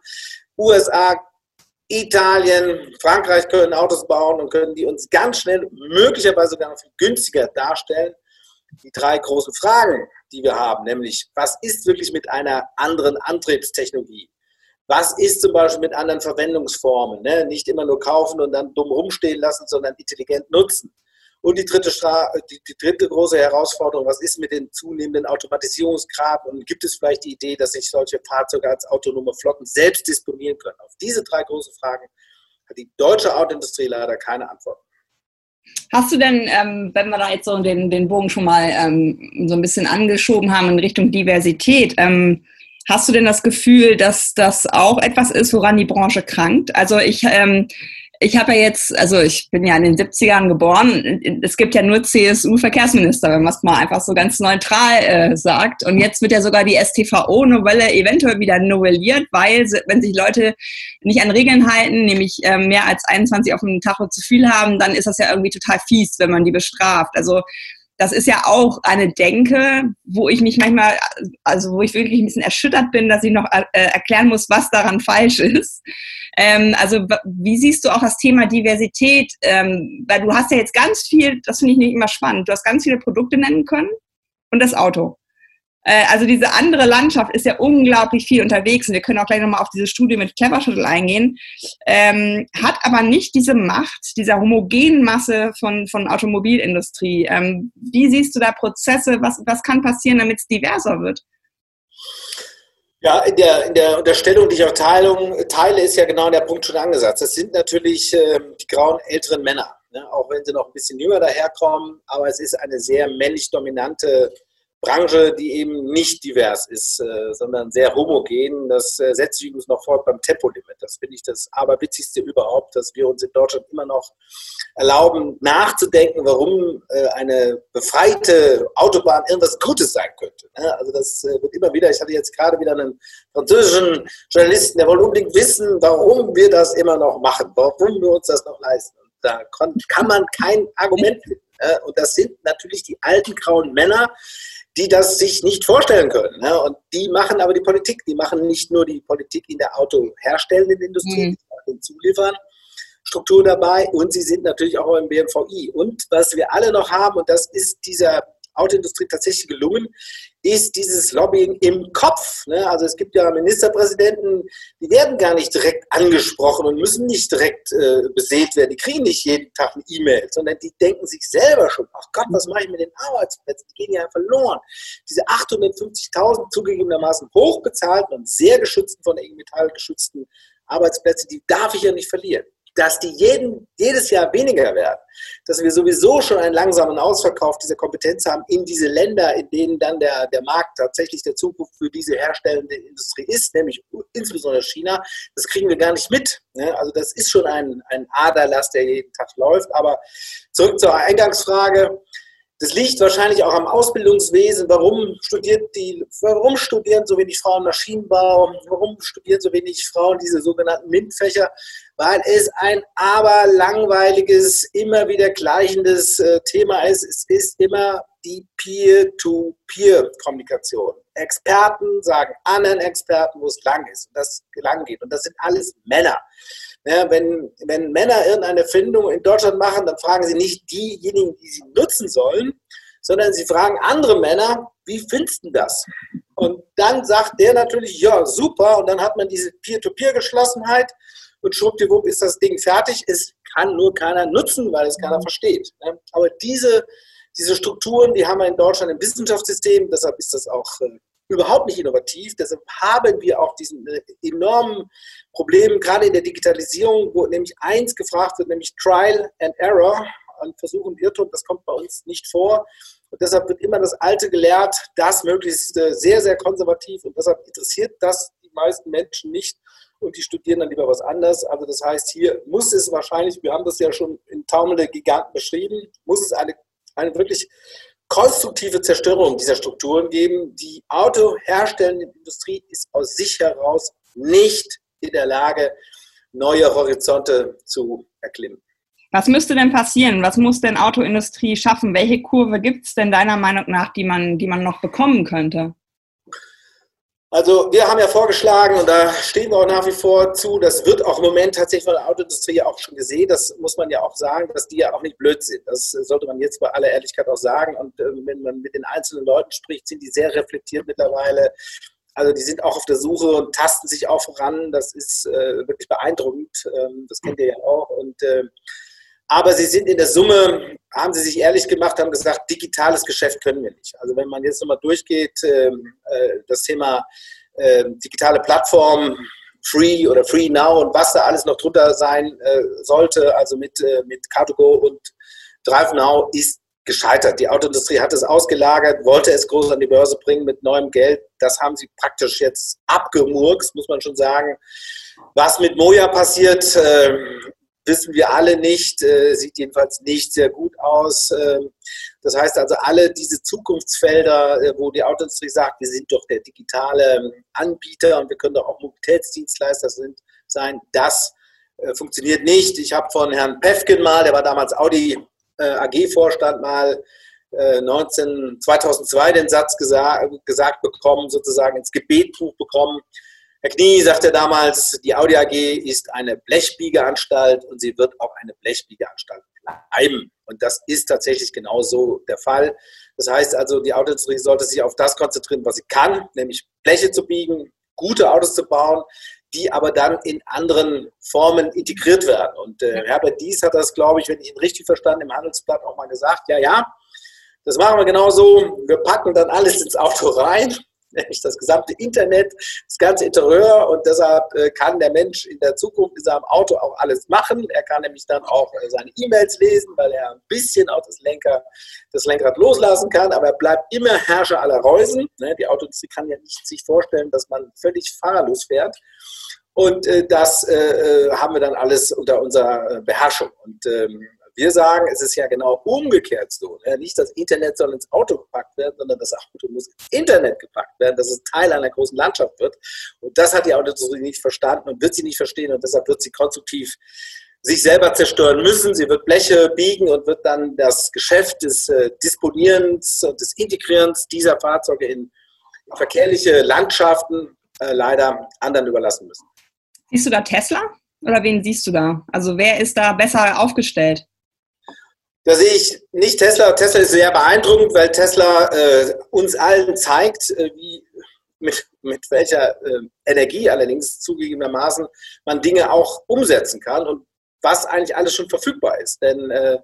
Speaker 2: USA, Italien, Frankreich können Autos bauen und können die uns ganz schnell, möglicherweise sogar noch viel günstiger darstellen. Die drei großen Fragen, die wir haben, nämlich was ist wirklich mit einer anderen Antriebstechnologie? Was ist zum Beispiel mit anderen Verwendungsformen? Ne? Nicht immer nur kaufen und dann dumm rumstehen lassen, sondern intelligent nutzen. Und die dritte, die, die dritte große Herausforderung, was ist mit den zunehmenden Automatisierungsgraden und gibt es vielleicht die Idee, dass sich solche Fahrzeuge als autonome Flotten selbst disponieren können? Auf diese drei großen Fragen hat die deutsche Autoindustrie leider keine Antwort.
Speaker 1: Hast du denn, ähm, wenn wir da jetzt so den, den Bogen schon mal ähm, so ein bisschen angeschoben haben in Richtung Diversität, ähm, Hast du denn das Gefühl, dass das auch etwas ist, woran die Branche krankt? Also ich, ähm, ich habe ja jetzt, also ich bin ja in den 70ern geboren. Es gibt ja nur CSU-Verkehrsminister, wenn man es mal einfach so ganz neutral äh, sagt. Und jetzt wird ja sogar die STVO-Novelle eventuell wieder novelliert, weil wenn sich Leute nicht an Regeln halten, nämlich äh, mehr als 21 auf dem Tacho zu viel haben, dann ist das ja irgendwie total fies, wenn man die bestraft. Also das ist ja auch eine Denke, wo ich mich manchmal, also wo ich wirklich ein bisschen erschüttert bin, dass ich noch äh, erklären muss, was daran falsch ist. Ähm, also wie siehst du auch das Thema Diversität? Ähm, weil du hast ja jetzt ganz viel, das finde ich nicht immer spannend, du hast ganz viele Produkte nennen können und das Auto. Äh, also diese andere Landschaft ist ja unglaublich viel unterwegs und wir können auch gleich nochmal auf diese Studie mit Clever Shuttle eingehen, ähm, hat aber nicht diese Macht, dieser homogenen Masse von, von Automobilindustrie. Ähm, wie siehst du da Prozesse? Was, was kann passieren, damit es diverser wird?
Speaker 2: Ja, in der, in der Unterstellung, die ich auch Teilung, teile, ist ja genau der Punkt schon angesagt. Das sind natürlich äh, die grauen älteren Männer, ne? auch wenn sie noch ein bisschen jünger daherkommen, aber es ist eine sehr männlich dominante Branche, die eben nicht divers ist, äh, sondern sehr homogen. Das äh, setzt sich übrigens noch fort beim Tempolimit. Das finde ich das aberwitzigste überhaupt, dass wir uns in Deutschland immer noch erlauben, nachzudenken, warum äh, eine befreite Autobahn irgendwas Gutes sein könnte. Ne? Also das äh, wird immer wieder, ich hatte jetzt gerade wieder einen französischen Journalisten, der wollte unbedingt wissen, warum wir das immer noch machen, warum wir uns das noch leisten. Und da kann man kein Argument finden. Ne? Und das sind natürlich die alten grauen Männer, die das sich nicht vorstellen können. Ne? Und die machen aber die Politik. Die machen nicht nur die Politik in der autoherstellenden Industrie, mhm. die den Zulieferern, Struktur dabei und sie sind natürlich auch im BMVI. Und was wir alle noch haben, und das ist dieser Autoindustrie tatsächlich gelungen, ist dieses Lobbying im Kopf. Ne? Also es gibt ja Ministerpräsidenten, die werden gar nicht direkt angesprochen und müssen nicht direkt äh, besät werden. Die kriegen nicht jeden Tag eine E-Mail, sondern die denken sich selber schon, ach Gott, was mache ich mit den Arbeitsplätzen? Die gehen ja verloren. Diese 850.000 zugegebenermaßen hochbezahlten und sehr geschützten, von der Metall geschützten Arbeitsplätze, die darf ich ja nicht verlieren dass die jeden, jedes Jahr weniger werden, dass wir sowieso schon einen langsamen Ausverkauf dieser Kompetenz haben in diese Länder, in denen dann der, der Markt tatsächlich der Zukunft für diese herstellende Industrie ist, nämlich insbesondere China, das kriegen wir gar nicht mit. Ne? Also das ist schon ein, ein Aderlass, der jeden Tag läuft. Aber zurück zur Eingangsfrage. Das liegt wahrscheinlich auch am Ausbildungswesen. Warum, studiert die, warum studieren so wenig Frauen Maschinenbau? Warum studieren so wenig Frauen diese sogenannten MINT-Fächer? Weil es ein aber langweiliges, immer wieder gleichendes äh, Thema ist. Es ist immer die Peer-to-Peer-Kommunikation. Experten sagen anderen Experten, wo es lang ist und das lang geht. Und das sind alles Männer. Ja, wenn, wenn Männer irgendeine Erfindung in Deutschland machen, dann fragen sie nicht diejenigen, die sie nutzen sollen, sondern sie fragen andere Männer, wie findest du das? Und dann sagt der natürlich, ja, super. Und dann hat man diese Peer-to-Peer-Geschlossenheit und schwuppdiwupp ist das Ding fertig. Es kann nur keiner nutzen, weil es keiner versteht. Aber diese, diese Strukturen, die haben wir in Deutschland im Wissenschaftssystem, deshalb ist das auch äh, überhaupt nicht innovativ. Deshalb haben wir auch diesen äh, enormen Problem, gerade in der Digitalisierung, wo nämlich eins gefragt wird, nämlich Trial and Error, an Versuch und Irrtum, das kommt bei uns nicht vor. Und deshalb wird immer das Alte gelehrt, das möglichst äh, sehr, sehr konservativ. Und deshalb interessiert das die meisten Menschen nicht und die studieren dann lieber was anderes. Also das heißt, hier muss es wahrscheinlich, wir haben das ja schon in Taumel der Giganten beschrieben, muss es eine, eine wirklich konstruktive Zerstörung dieser Strukturen geben. Die autoherstellende Industrie ist aus sich heraus nicht in der Lage, neue Horizonte zu erklimmen.
Speaker 1: Was müsste denn passieren? Was muss denn Autoindustrie schaffen? Welche Kurve gibt es denn deiner Meinung nach, die man, die man noch bekommen könnte?
Speaker 2: Also wir haben ja vorgeschlagen und da stehen wir auch nach wie vor zu, das wird auch im Moment tatsächlich von der Autoindustrie auch schon gesehen, das muss man ja auch sagen, dass die ja auch nicht blöd sind. Das sollte man jetzt bei aller Ehrlichkeit auch sagen. Und äh, wenn man mit den einzelnen Leuten spricht, sind die sehr reflektiert mittlerweile. Also die sind auch auf der Suche und tasten sich auch voran. Das ist äh, wirklich beeindruckend. Ähm, das kennt ihr ja auch. Und äh, aber sie sind in der Summe, haben sie sich ehrlich gemacht, haben gesagt, digitales Geschäft können wir nicht. Also wenn man jetzt nochmal durchgeht, ähm, äh, das Thema ähm, digitale Plattform, Free oder Free Now und was da alles noch drunter sein äh, sollte, also mit, äh, mit Car2Go und Drive Now, ist gescheitert. Die Autoindustrie hat es ausgelagert, wollte es groß an die Börse bringen mit neuem Geld. Das haben sie praktisch jetzt abgemurkst, muss man schon sagen. Was mit Moja passiert, wissen wir alle nicht, äh, sieht jedenfalls nicht sehr gut aus. Ähm, das heißt also, alle diese Zukunftsfelder, äh, wo die Autoindustrie sagt, wir sind doch der digitale ähm, Anbieter und wir können doch auch Mobilitätsdienstleister sind, sein, das äh, funktioniert nicht. Ich habe von Herrn Pefken mal, der war damals Audi AG-Vorstand, mal 19, 2002 den Satz gesagt, gesagt bekommen, sozusagen ins Gebetbuch bekommen, Herr Knie sagte damals, die Audi AG ist eine Blechbiegeanstalt und sie wird auch eine Blechbiegeanstalt bleiben. Und das ist tatsächlich genauso der Fall. Das heißt also, die Autoindustrie sollte sich auf das konzentrieren, was sie kann, nämlich Bleche zu biegen, gute Autos zu bauen, die aber dann in anderen Formen integriert werden. Und äh, Herbert Dies hat das, glaube ich, wenn ich ihn richtig verstanden, im Handelsblatt auch mal gesagt, ja, ja, das machen wir genauso. Wir packen dann alles ins Auto rein nämlich das gesamte Internet, das ganze Interieur und deshalb äh, kann der Mensch in der Zukunft in seinem Auto auch alles machen. Er kann nämlich dann auch äh, seine E-Mails lesen, weil er ein bisschen auch das, Lenker, das Lenkrad loslassen kann, aber er bleibt immer Herrscher aller Reusen. Ne? Die Autoindustrie kann ja nicht sich vorstellen, dass man völlig fahrerlos fährt. Und äh, das haben wir dann alles unter unserer Beherrschung. Und ähm, wir sagen, es ist ja genau umgekehrt so. Ne? Nicht das Internet soll ins Auto gepackt werden, sondern das Auto muss ins Internet gepackt werden, dass es Teil einer großen Landschaft wird. Und das hat die Autoindustrie nicht verstanden und wird sie nicht verstehen und deshalb wird sie konstruktiv sich selber zerstören müssen. Sie wird Bleche biegen und wird dann das Geschäft des äh, Disponierens und des Integrierens dieser Fahrzeuge in verkehrliche Landschaften äh, leider anderen überlassen müssen.
Speaker 1: Siehst du da Tesla oder wen siehst du da? Also wer ist da besser aufgestellt?
Speaker 2: Da sehe ich nicht Tesla. Tesla ist sehr beeindruckend, weil Tesla äh, uns allen zeigt, äh, wie, mit, mit welcher äh, Energie allerdings zugegebenermaßen man Dinge auch umsetzen kann und was eigentlich alles schon verfügbar ist. Denn äh,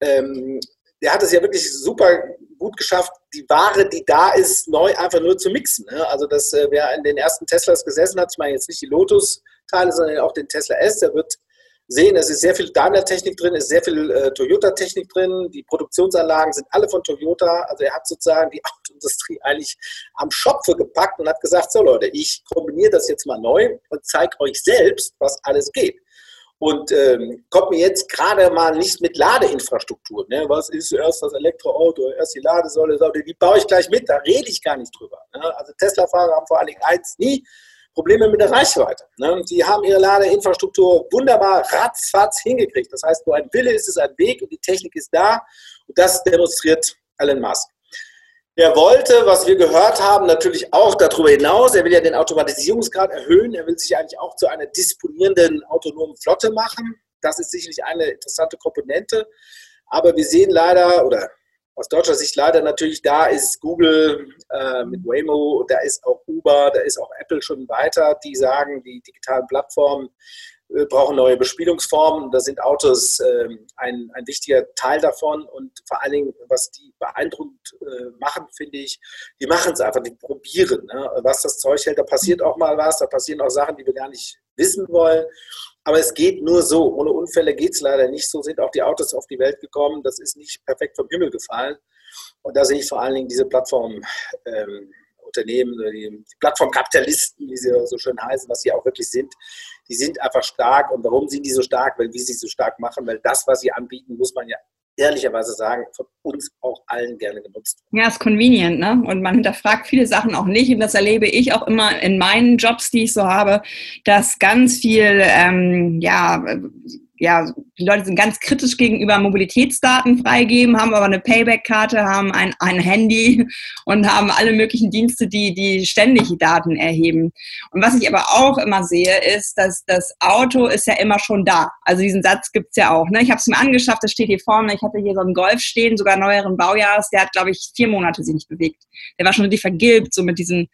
Speaker 2: ähm, der hat es ja wirklich super gut geschafft, die Ware, die da ist, neu einfach nur zu mixen. Ne? Also, dass äh, wer in den ersten Teslas gesessen hat, ich meine jetzt nicht die Lotus-Teile, sondern auch den Tesla S, der wird sehen, es ist sehr viel Daimler-Technik drin, es ist sehr viel äh, Toyota-Technik drin, die Produktionsanlagen sind alle von Toyota, also er hat sozusagen die <laughs> Autoindustrie eigentlich am Schopfe gepackt und hat gesagt, so Leute, ich kombiniere das jetzt mal neu und zeige euch selbst, was alles geht. Und ähm, kommt mir jetzt gerade mal nicht mit Ladeinfrastruktur. Ne? Was ist erst das Elektroauto, erst die Ladesäule, die baue ich gleich mit, da rede ich gar nicht drüber. Ne? Also Tesla-Fahrer haben vor allen Dingen eins nie, Probleme mit der Reichweite. Ne? Die haben ihre Ladeinfrastruktur wunderbar ratzfatz hingekriegt. Das heißt, wo ein Wille ist, ist ein Weg und die Technik ist da. Und das demonstriert Elon Musk. Er wollte, was wir gehört haben, natürlich auch darüber hinaus, er will ja den Automatisierungsgrad erhöhen, er will sich eigentlich auch zu einer disponierenden autonomen Flotte machen. Das ist sicherlich eine interessante Komponente. Aber wir sehen leider, oder aus deutscher Sicht leider natürlich da ist Google äh, mit Waymo, da ist auch Uber, da ist auch Apple schon weiter, die sagen, die digitalen Plattformen äh, brauchen neue Bespielungsformen. Da sind Autos äh, ein, ein wichtiger Teil davon und vor allen Dingen, was die beeindruckend äh, machen, finde ich, die machen es einfach, die probieren, ne? was das Zeug hält. Da passiert auch mal was, da passieren auch Sachen, die wir gar nicht wissen wollen. Aber es geht nur so. Ohne Unfälle geht es leider nicht. So sind auch die Autos auf die Welt gekommen. Das ist nicht perfekt vom Himmel gefallen. Und da sehe ich vor allen Dingen diese Plattformunternehmen, ähm, die, Plattformkapitalisten, wie sie so schön heißen, was sie auch wirklich sind, die sind einfach stark. Und warum sind die so stark? Weil wie sie so stark machen, weil das, was sie anbieten, muss man ja ehrlicherweise sagen, von uns auch allen gerne genutzt.
Speaker 1: Ja, ist convenient, ne? Und man hinterfragt viele Sachen auch nicht. Und das erlebe ich auch immer in meinen Jobs, die ich so habe, dass ganz viel, ähm, ja, ja, die Leute sind ganz kritisch gegenüber Mobilitätsdaten freigeben, haben aber eine Payback-Karte, haben ein, ein Handy und haben alle möglichen Dienste, die, die ständig Daten erheben. Und was ich aber auch immer sehe, ist, dass das Auto ist ja immer schon da. Also diesen Satz gibt's ja auch. Ne? Ich habe es mir angeschafft, das steht hier vorne. Ich hatte hier so einen Golf stehen, sogar neueren Baujahres. Der hat, glaube ich, vier Monate sich nicht bewegt. Der war schon richtig vergilbt, so mit diesen,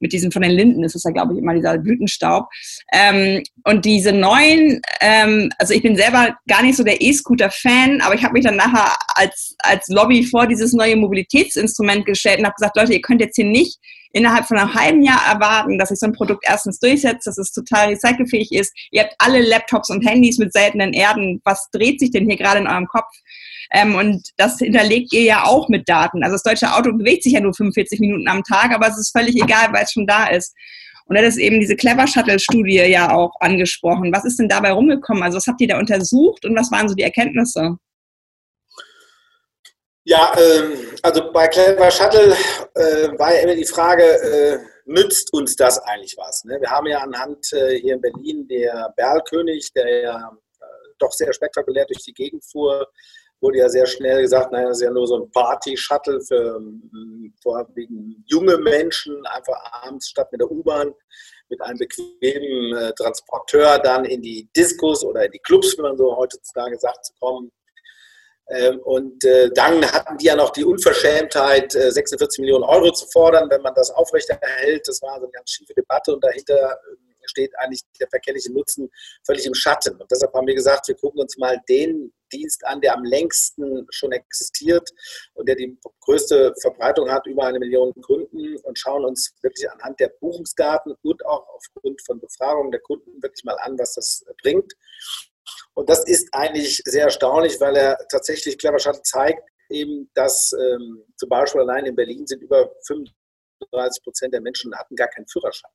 Speaker 1: mit diesen von den Linden ist es ja, glaube ich, immer dieser Blütenstaub. Ähm, und diese neuen, ähm, also ich bin bin selber gar nicht so der E-Scooter-Fan, aber ich habe mich dann nachher als, als Lobby vor dieses neue Mobilitätsinstrument gestellt und habe gesagt, Leute, ihr könnt jetzt hier nicht innerhalb von einem halben Jahr erwarten, dass sich so ein Produkt erstens durchsetzt, dass es total recycelfähig ist. Ihr habt alle Laptops und Handys mit seltenen Erden. Was dreht sich denn hier gerade in eurem Kopf? Ähm, und das hinterlegt ihr ja auch mit Daten. Also das deutsche Auto bewegt sich ja nur 45 Minuten am Tag, aber es ist völlig egal, weil es schon da ist. Und er hat eben diese Clever Shuttle-Studie ja auch angesprochen. Was ist denn dabei rumgekommen? Also was habt ihr da untersucht und was waren so die Erkenntnisse?
Speaker 2: Ja, ähm, also bei Clever Shuttle äh, war ja immer die Frage, äh, nützt uns das eigentlich was? Ne? Wir haben ja anhand äh, hier in Berlin der Berlkönig, der ja äh, doch sehr spektakulär durch die Gegend fuhr, wurde ja sehr schnell gesagt, naja, das ist ja nur so ein Party-Shuttle für vorwiegend junge Menschen, einfach abends statt mit der U-Bahn mit einem bequemen äh, Transporteur dann in die Diskos oder in die Clubs, wie man so heutzutage sagt, zu kommen. Ähm, und äh, dann hatten die ja noch die Unverschämtheit, äh, 46 Millionen Euro zu fordern, wenn man das aufrechterhält. Das war so eine ganz schiefe Debatte und dahinter äh, steht eigentlich der verkehrliche Nutzen völlig im Schatten. Und deshalb haben wir gesagt, wir gucken uns mal den Dienst an, der am längsten schon existiert und der die größte Verbreitung hat, über eine Million Kunden und schauen uns wirklich anhand der Buchungsdaten und auch aufgrund von Befragungen der Kunden wirklich mal an, was das bringt. Und das ist eigentlich sehr erstaunlich, weil er tatsächlich Clever Shuttle zeigt, eben, dass ähm, zum Beispiel allein in Berlin sind über 35 Prozent der Menschen hatten gar keinen Führerschein.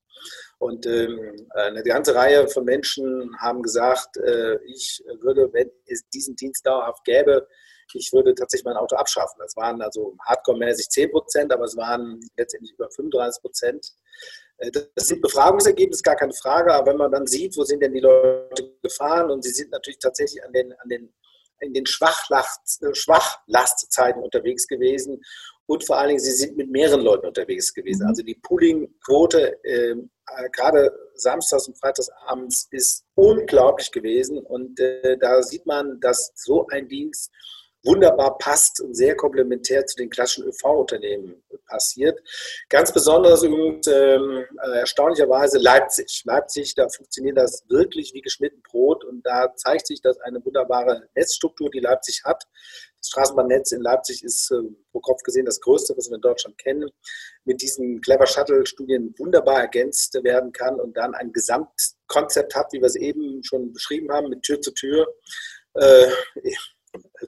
Speaker 2: Und ähm, eine ganze Reihe von Menschen haben gesagt, äh, ich würde, wenn es diesen Dienst dauerhaft gäbe, ich würde tatsächlich mein Auto abschaffen. Das waren also hardcore-mäßig 10 Prozent, aber es waren letztendlich über 35 Prozent. Äh, das sind Befragungsergebnisse, gar keine Frage, aber wenn man dann sieht, wo sind denn die Leute gefahren und sie sind natürlich tatsächlich an den, an den in den äh, Schwachlastzeiten unterwegs gewesen und vor allen Dingen, sie sind mit mehreren Leuten unterwegs gewesen. Mhm. Also die Pooling-Quote ähm, äh, gerade samstags und freitags abends ist unglaublich gewesen und äh, da sieht man, dass so ein Dienst wunderbar passt und sehr komplementär zu den klassischen ÖV-Unternehmen passiert. Ganz besonders übrigens ähm, äh, erstaunlicherweise Leipzig. Leipzig, da funktioniert das wirklich wie geschnitten Brot und da zeigt sich, dass eine wunderbare Netzstruktur, die Leipzig hat, das Straßenbahnnetz in Leipzig ist äh, pro Kopf gesehen das größte, was wir in Deutschland kennen, mit diesen Clever Shuttle-Studien wunderbar ergänzt werden kann und dann ein Gesamtkonzept hat, wie wir es eben schon beschrieben haben, mit Tür zu Tür. Äh,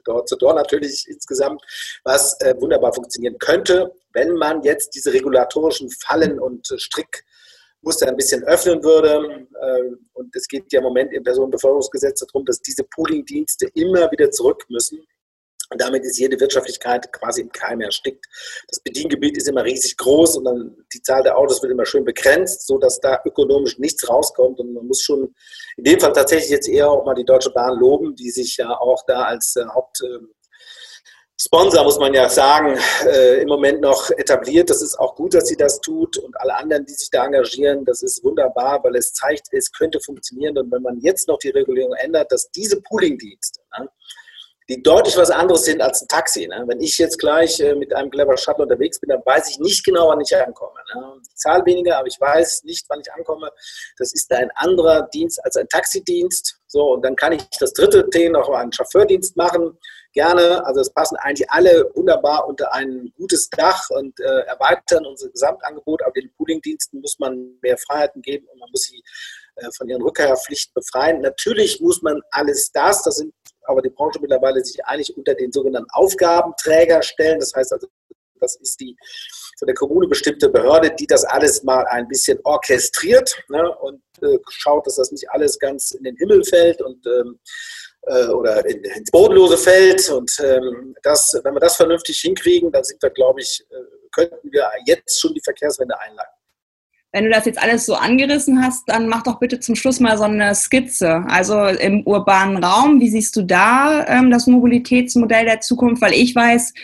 Speaker 2: dort zu dort natürlich insgesamt, was äh, wunderbar funktionieren könnte, wenn man jetzt diese regulatorischen Fallen und äh, Strickmuster ein bisschen öffnen würde. Äh, und es geht ja im Moment im Personenbeförderungsgesetz darum, dass diese Pooling-Dienste immer wieder zurück müssen und damit ist jede Wirtschaftlichkeit quasi im Keim erstickt. Das Bediengebiet ist immer riesig groß und dann die Zahl der Autos wird immer schön begrenzt, sodass da ökonomisch nichts rauskommt. Und man muss schon in dem Fall tatsächlich jetzt eher auch mal die Deutsche Bahn loben, die sich ja auch da als äh, Hauptsponsor, muss man ja sagen, äh, im Moment noch etabliert. Das ist auch gut, dass sie das tut und alle anderen, die sich da engagieren, das ist wunderbar, weil es zeigt, es könnte funktionieren. Und wenn man jetzt noch die Regulierung ändert, dass diese Pooling-Dienste, ne, die deutlich was anderes sind als ein Taxi. Ne? Wenn ich jetzt gleich äh, mit einem Clever Shuttle unterwegs bin, dann weiß ich nicht genau, wann ich ankomme. Ne? Ich zahle weniger, aber ich weiß nicht, wann ich ankomme. Das ist ein anderer Dienst als ein Taxidienst. So, und dann kann ich das dritte Thema noch einen Chauffeurdienst machen. Gerne. Also es passen eigentlich alle wunderbar unter ein gutes Dach und äh, erweitern unser Gesamtangebot. Aber den Pooling-Diensten muss man mehr Freiheiten geben und man muss sie äh, von ihren Rückkehrpflichten befreien. Natürlich muss man alles das, das sind aber die Branche mittlerweile sich einig unter den sogenannten Aufgabenträger stellen. Das heißt also, das ist die von der Kommune bestimmte Behörde, die das alles mal ein bisschen orchestriert ne, und äh, schaut, dass das nicht alles ganz in den Himmel fällt und ähm, äh, oder in, ins Bodenlose fällt. Und ähm, das, wenn wir das vernünftig hinkriegen, dann sind wir, glaube ich, äh, könnten wir jetzt schon die Verkehrswende einleiten.
Speaker 1: Wenn du das jetzt alles so angerissen hast, dann mach doch bitte zum Schluss mal so eine Skizze. Also im urbanen Raum, wie siehst du da ähm, das Mobilitätsmodell der Zukunft? Weil ich weiß,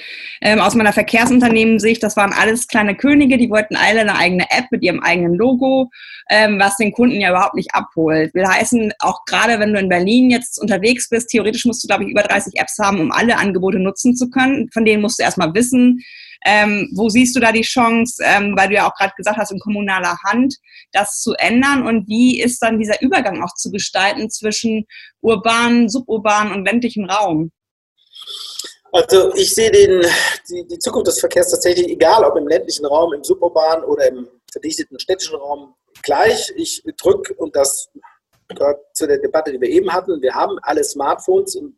Speaker 1: ähm, aus meiner Verkehrsunternehmen-Sicht, das waren alles kleine Könige, die wollten alle eine eigene App mit ihrem eigenen Logo, ähm, was den Kunden ja überhaupt nicht abholt. Will heißen, auch gerade wenn du in Berlin jetzt unterwegs bist, theoretisch musst du, glaube ich, über 30 Apps haben, um alle Angebote nutzen zu können. Von denen musst du erstmal wissen, ähm, wo siehst du da die Chance, ähm, weil du ja auch gerade gesagt hast, in kommunaler Hand, das zu ändern? Und wie ist dann dieser Übergang auch zu gestalten zwischen urbanen, suburbanen und ländlichen Raum?
Speaker 2: Also ich sehe den, die, die, Zukunft des Verkehrs tatsächlich, egal ob im ländlichen Raum, im suburbanen oder im verdichteten städtischen Raum, gleich. Ich drücke, und das gehört zu der Debatte, die wir eben hatten, wir haben alle Smartphones und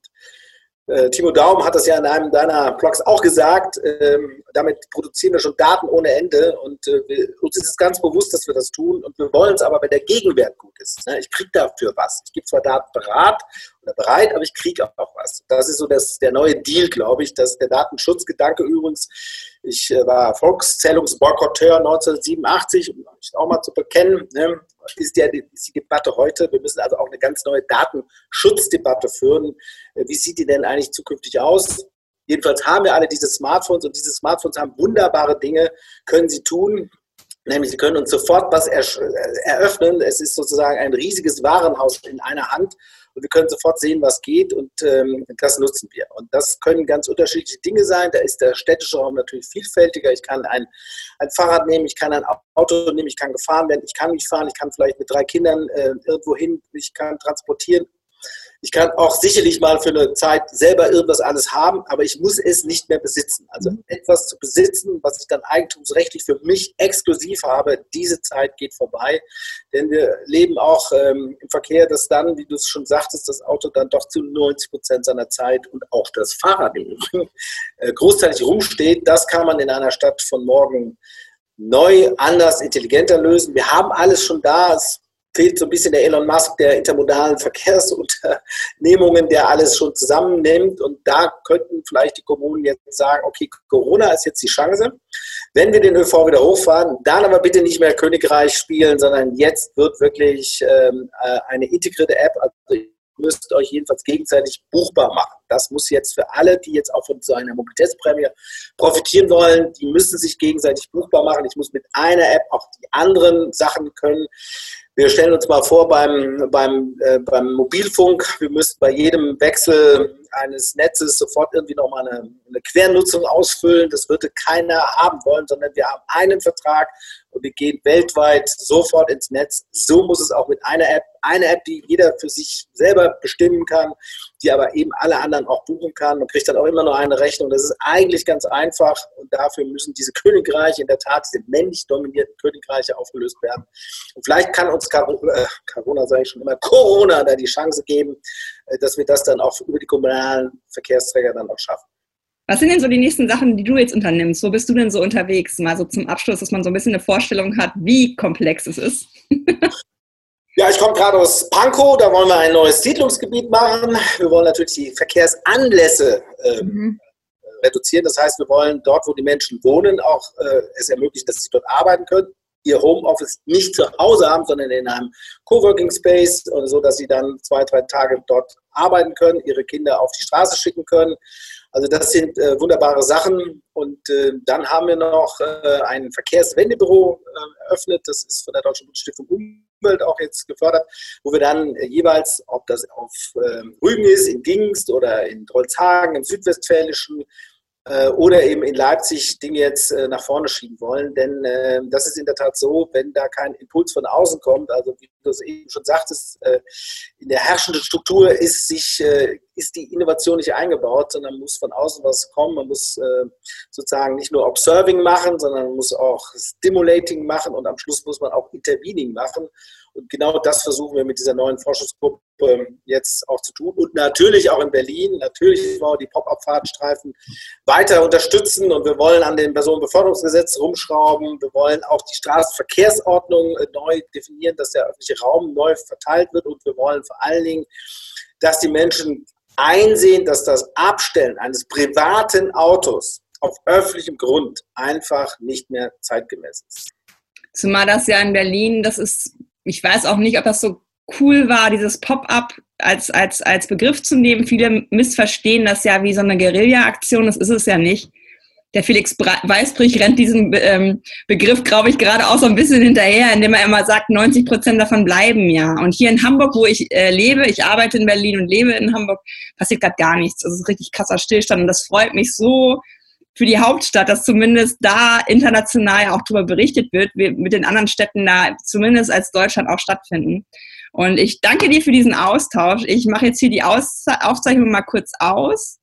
Speaker 2: Timo Daum hat das ja in einem deiner Blogs auch gesagt. Ähm, damit produzieren wir schon Daten ohne Ende und äh, uns ist es ganz bewusst, dass wir das tun und wir wollen es aber, wenn der Gegenwert gut ist. Ne? Ich kriege dafür was. Ich gebe zwar Daten bereit oder bereit, aber ich kriege auch was. Das ist so das, der neue Deal, glaube ich, dass der Datenschutzgedanke übrigens ich äh, war Volkszählungsboykotteur 1987, um mich auch mal zu bekennen. Ist, ja die, ist die Debatte heute. Wir müssen also auch eine ganz neue Datenschutzdebatte führen. Äh, wie sieht die denn eigentlich zukünftig aus? Jedenfalls haben wir alle diese Smartphones und diese Smartphones haben wunderbare Dinge, können sie tun. Nämlich, sie können uns sofort was eröffnen. Es ist sozusagen ein riesiges Warenhaus in einer Hand wir können sofort sehen, was geht und ähm, das nutzen wir. Und das können ganz unterschiedliche Dinge sein. Da ist der städtische Raum natürlich vielfältiger. Ich kann ein, ein Fahrrad nehmen, ich kann ein Auto nehmen, ich kann gefahren werden, ich kann nicht fahren, ich kann vielleicht mit drei Kindern äh, irgendwo hin, ich kann transportieren ich kann auch sicherlich mal für eine Zeit selber irgendwas alles haben, aber ich muss es nicht mehr besitzen. Also mhm. etwas zu besitzen, was ich dann eigentumsrechtlich für mich exklusiv habe, diese Zeit geht vorbei. Denn wir leben auch ähm, im Verkehr, dass dann, wie du es schon sagtest, das Auto dann doch zu 90 Prozent seiner Zeit und auch das Fahrrad äh, großteilig rumsteht. Das kann man in einer Stadt von morgen neu, anders, intelligenter lösen. Wir haben alles schon da. Es fehlt so ein bisschen der Elon Musk der intermodalen Verkehrsunternehmungen, der alles schon zusammennimmt. Und da könnten vielleicht die Kommunen jetzt sagen, okay, Corona ist jetzt die Chance. Wenn wir den ÖV wieder hochfahren, dann aber bitte nicht mehr Königreich spielen, sondern jetzt wird wirklich ähm, äh, eine integrierte App, also ihr müsst euch jedenfalls gegenseitig buchbar machen. Das muss jetzt für alle, die jetzt auch von so einer Mobilitätsprämie profitieren wollen, die müssen sich gegenseitig buchbar machen. Ich muss mit einer App auch die anderen Sachen können. Wir stellen uns mal vor beim, beim, äh, beim Mobilfunk, wir müssten bei jedem Wechsel eines Netzes sofort irgendwie nochmal eine, eine Quernutzung ausfüllen. Das würde keiner haben wollen, sondern wir haben einen Vertrag und wir gehen weltweit sofort ins Netz. So muss es auch mit einer App, eine App, die jeder für sich selber bestimmen kann, die aber eben alle anderen auch buchen kann. Man kriegt dann auch immer nur eine Rechnung. Das ist eigentlich ganz einfach und dafür müssen diese <laughs> Königreiche, in der Tat diese männlich dominierten Königreiche aufgelöst werden. Und vielleicht kann uns äh, Corona, sage ich schon immer, Corona da die Chance geben, äh, dass wir das dann auch über die kommunalen Verkehrsträger dann auch schaffen.
Speaker 1: Was sind denn so die nächsten Sachen, die du jetzt unternimmst? Wo bist du denn so unterwegs? Mal so zum Abschluss, dass man so ein bisschen eine Vorstellung hat, wie komplex es ist. <laughs>
Speaker 2: ja, ich komme gerade aus Pankow, da wollen wir ein neues Siedlungsgebiet machen. Wir wollen natürlich die Verkehrsanlässe ähm, mhm. reduzieren. Das heißt, wir wollen dort, wo die Menschen wohnen, auch äh, es ermöglichen, dass sie dort arbeiten können ihr Homeoffice nicht zu Hause haben, sondern in einem Coworking Space, so dass sie dann zwei, drei Tage dort arbeiten können, ihre Kinder auf die Straße schicken können. Also das sind äh, wunderbare Sachen. Und äh, dann haben wir noch äh, ein Verkehrswendebüro äh, eröffnet. Das ist von der Deutschen Bundesstiftung Umwelt auch jetzt gefördert, wo wir dann äh, jeweils, ob das auf ähm, Rügen ist, in Gingst oder in Drolzhagen, im Südwestfälischen, oder eben in Leipzig Dinge jetzt äh, nach vorne schieben wollen. Denn äh, das ist in der Tat so, wenn da kein Impuls von außen kommt, also wie du es eben schon sagtest, äh, in der herrschenden Struktur ist sich äh, ist die Innovation nicht eingebaut, sondern muss von außen was kommen. Man muss äh, sozusagen nicht nur Observing machen, sondern man muss auch Stimulating machen und am Schluss muss man auch Intervening machen. Und genau das versuchen wir mit dieser neuen Forschungsgruppe jetzt auch zu tun. Und natürlich auch in Berlin, natürlich wollen wir die Pop-up-Fahrtenstreifen weiter unterstützen und wir wollen an dem Personenbeförderungsgesetz rumschrauben. Wir wollen auch die Straßenverkehrsordnung äh, neu definieren, dass der öffentliche Raum neu verteilt wird und wir wollen vor allen Dingen, dass die Menschen einsehen, dass das Abstellen eines privaten Autos auf öffentlichem Grund einfach nicht mehr zeitgemäß ist.
Speaker 1: Zumal das ja in Berlin, das ist, ich weiß auch nicht, ob das so cool war, dieses Pop-up als, als, als Begriff zu nehmen. Viele missverstehen das ja wie so eine Guerilla-Aktion, das ist es ja nicht. Der Felix Weißbrich rennt diesem ähm, Begriff, glaube ich, gerade auch so ein bisschen hinterher, indem er immer sagt, 90 Prozent davon bleiben ja. Und hier in Hamburg, wo ich äh, lebe, ich arbeite in Berlin und lebe in Hamburg, passiert gerade gar nichts. Das ist richtig krasser Stillstand und das freut mich so, für die Hauptstadt, dass zumindest da international auch darüber berichtet wird, wir mit den anderen Städten da zumindest als Deutschland auch stattfinden. Und ich danke dir für diesen Austausch. Ich mache jetzt hier die Aus Aufzeichnung mal kurz aus